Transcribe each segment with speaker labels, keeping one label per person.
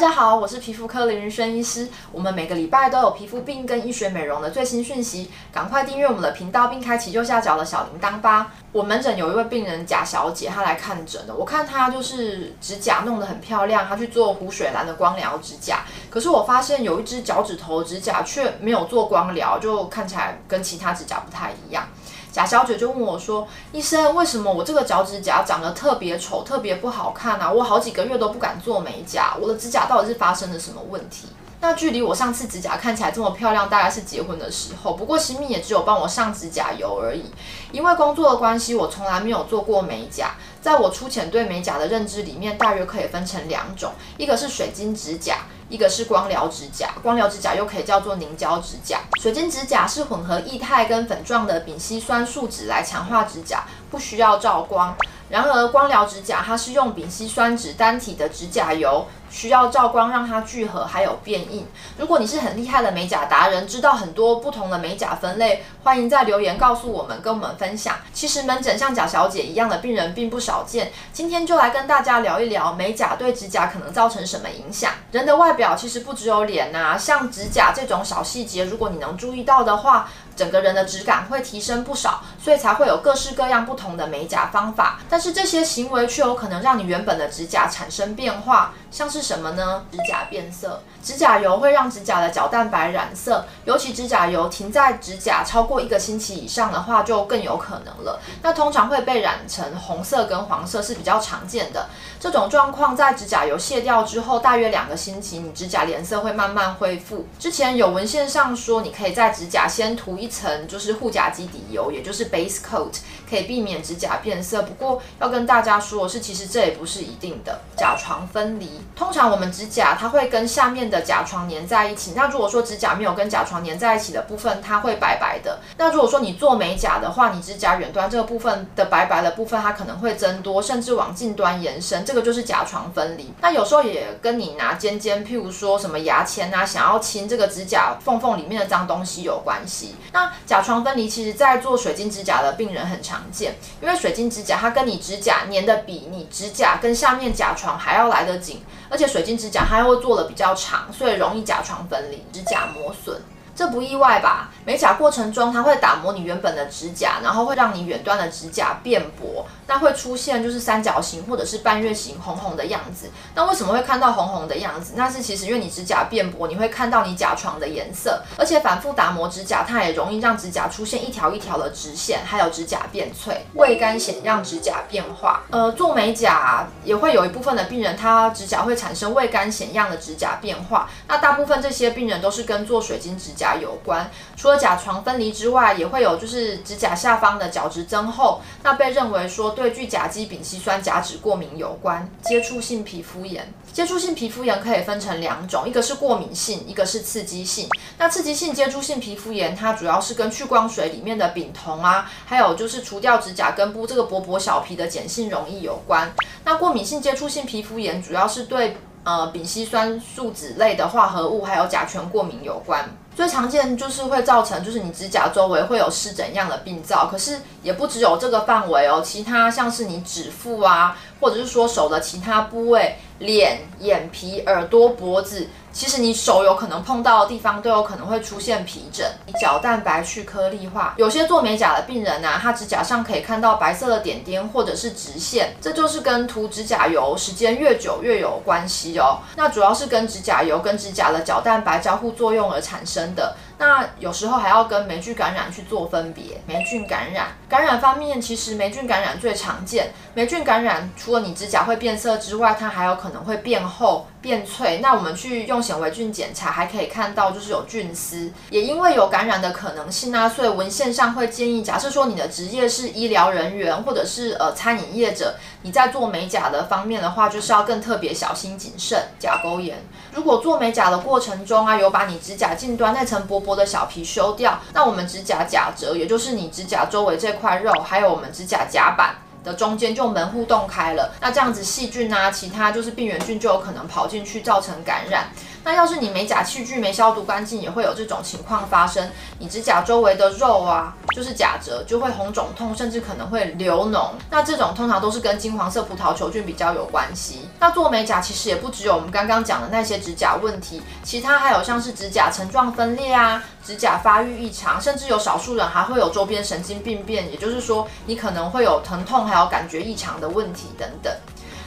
Speaker 1: 大家好，我是皮肤科林云轩医师。我们每个礼拜都有皮肤病跟医学美容的最新讯息，赶快订阅我们的频道，并开启右下角的小铃铛吧。我门诊有一位病人贾小姐，她来看诊的。我看她就是指甲弄得很漂亮，她去做湖水蓝的光疗指甲。可是我发现有一只脚趾头指甲却没有做光疗，就看起来跟其他指甲不太一样。贾小姐就问我说：“医生，为什么我这个脚趾甲长得特别丑、特别不好看啊？我好几个月都不敢做美甲，我的指甲到底是发生了什么问题？”那距离我上次指甲看起来这么漂亮，大概是结婚的时候。不过新秘也只有帮我上指甲油而已，因为工作的关系，我从来没有做过美甲。在我粗浅对美甲的认知里面，大约可以分成两种，一个是水晶指甲。一个是光疗指甲，光疗指甲又可以叫做凝胶指甲。水晶指甲是混合液态跟粉状的丙烯酸树脂来强化指甲，不需要照光。然而光疗指甲它是用丙烯酸酯单体的指甲油。需要照光让它聚合，还有变硬。如果你是很厉害的美甲达人，知道很多不同的美甲分类，欢迎在留言告诉我们，跟我们分享。其实门诊像贾小姐一样的病人并不少见，今天就来跟大家聊一聊美甲对指甲可能造成什么影响。人的外表其实不只有脸呐，像指甲这种小细节，如果你能注意到的话，整个人的质感会提升不少，所以才会有各式各样不同的美甲方法。但是这些行为却有可能让你原本的指甲产生变化，像是什么呢？指甲变色，指甲油会让指甲的角蛋白染色，尤其指甲油停在指甲超过一个星期以上的话，就更有可能了。那通常会被染成红色跟黄色是比较常见的。这种状况在指甲油卸掉之后，大约两个星期，你指甲颜色会慢慢恢复。之前有文献上说，你可以在指甲先涂一层就是护甲基底油，也就是 base coat，可以避免指甲变色。不过要跟大家说的是，其实这也不是一定的。甲床分离，通常我们指甲它会跟下面的甲床粘在一起。那如果说指甲没有跟甲床粘在一起的部分，它会白白的。那如果说你做美甲的话，你指甲远端这个部分的白白的部分，它可能会增多，甚至往近端延伸。这个就是甲床分离。那有时候也跟你拿尖尖，譬如说什么牙签啊，想要清这个指甲缝缝里面的脏东西有关系。那甲床分离其实，在做水晶指甲的病人很常见，因为水晶指甲它跟你指甲粘的比你指甲跟下面甲床还要来得紧，而且水晶指甲它又做的比较长，所以容易甲床分离、指甲磨损。这不意外吧？美甲过程中，它会打磨你原本的指甲，然后会让你远端的指甲变薄，那会出现就是三角形或者是半月形红红的样子。那为什么会看到红红的样子？那是其实因为你指甲变薄，你会看到你甲床的颜色，而且反复打磨指甲，它也容易让指甲出现一条一条的直线，还有指甲变脆。味干显让指甲变化，呃，做美甲也会有一部分的病人，他指甲会产生味干显样的指甲变化。那大部分这些病人都是跟做水晶指甲有关，除了甲床分离之外，也会有就是指甲下方的角质增厚，那被认为说对聚甲基丙烯酸甲酯过敏有关。接触性皮肤炎，接触性皮肤炎可以分成两种，一个是过敏性，一个是刺激性。那刺激性接触性皮肤炎，它主要是跟去光水里面的丙酮啊，还有就是除掉指甲根部这个薄薄小皮的碱性溶液有关。那过敏性接触性皮肤炎主要是对呃丙烯酸树脂类的化合物还有甲醛过敏有关。最常见就是会造成，就是你指甲周围会有湿疹样的病灶，可是也不只有这个范围哦，其他像是你指腹啊，或者是说手的其他部位。脸、眼皮、耳朵、脖子，其实你手有可能碰到的地方都有可能会出现皮疹。角蛋白去颗粒化，有些做美甲的病人啊，他指甲上可以看到白色的点点或者是直线，这就是跟涂指甲油时间越久越有关系哦。那主要是跟指甲油跟指甲的角蛋白交互作用而产生真的。那有时候还要跟霉菌感染去做分别。霉菌感染，感染方面其实霉菌感染最常见。霉菌感染除了你指甲会变色之外，它还有可能会变厚、变脆。那我们去用显微镜检查，还可以看到就是有菌丝。也因为有感染的可能性啊，所以文献上会建议，假设说你的职业是医疗人员或者是呃餐饮业者，你在做美甲的方面的话，就是要更特别小心谨慎。甲沟炎，如果做美甲的过程中啊，有把你指甲近端那层薄薄的小皮修掉，那我们指甲甲折，也就是你指甲周围这块肉，还有我们指甲甲板。的中间就门户洞开了，那这样子细菌啊，其他就是病原菌就有可能跑进去造成感染。那要是你美甲器具没消毒干净，也会有这种情况发生。你指甲周围的肉啊，就是甲褶，就会红肿痛，甚至可能会流脓。那这种通常都是跟金黄色葡萄球菌比较有关系。那做美甲其实也不只有我们刚刚讲的那些指甲问题，其他还有像是指甲层状分裂啊，指甲发育异常，甚至有少数人还会有周边神经病变，也就是说你可能会有疼痛，还有感觉异常的问题等等。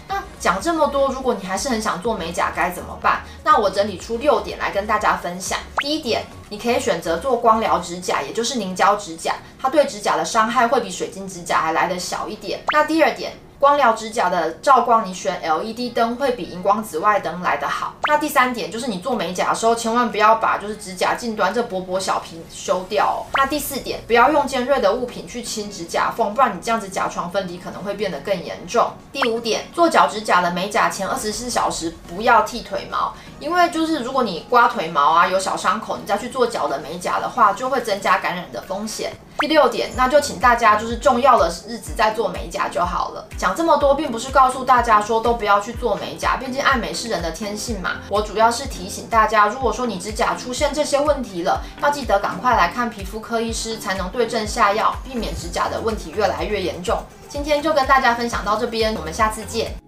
Speaker 1: 那讲这么多，如果你还是很想做美甲，该怎么办？那我整理出六点来跟大家分享。第一点，你可以选择做光疗指甲，也就是凝胶指甲，它对指甲的伤害会比水晶指甲还来得小一点。那第二点。光疗指甲的照光，你选 LED 灯会比荧光紫外灯来得好。那第三点就是你做美甲的时候，千万不要把就是指甲近端这薄薄小皮修掉哦。那第四点，不要用尖锐的物品去清指甲缝，不然你这样子甲床分离可能会变得更严重。第五点，做脚指甲的美甲前二十四小时不要剃腿毛，因为就是如果你刮腿毛啊有小伤口，你再去做脚的美甲的话，就会增加感染的风险。第六点，那就请大家就是重要的日子再做美甲就好了。讲这么多，并不是告诉大家说都不要去做美甲，毕竟爱美是人的天性嘛。我主要是提醒大家，如果说你指甲出现这些问题了，要记得赶快来看皮肤科医师，才能对症下药，避免指甲的问题越来越严重。今天就跟大家分享到这边，我们下次见。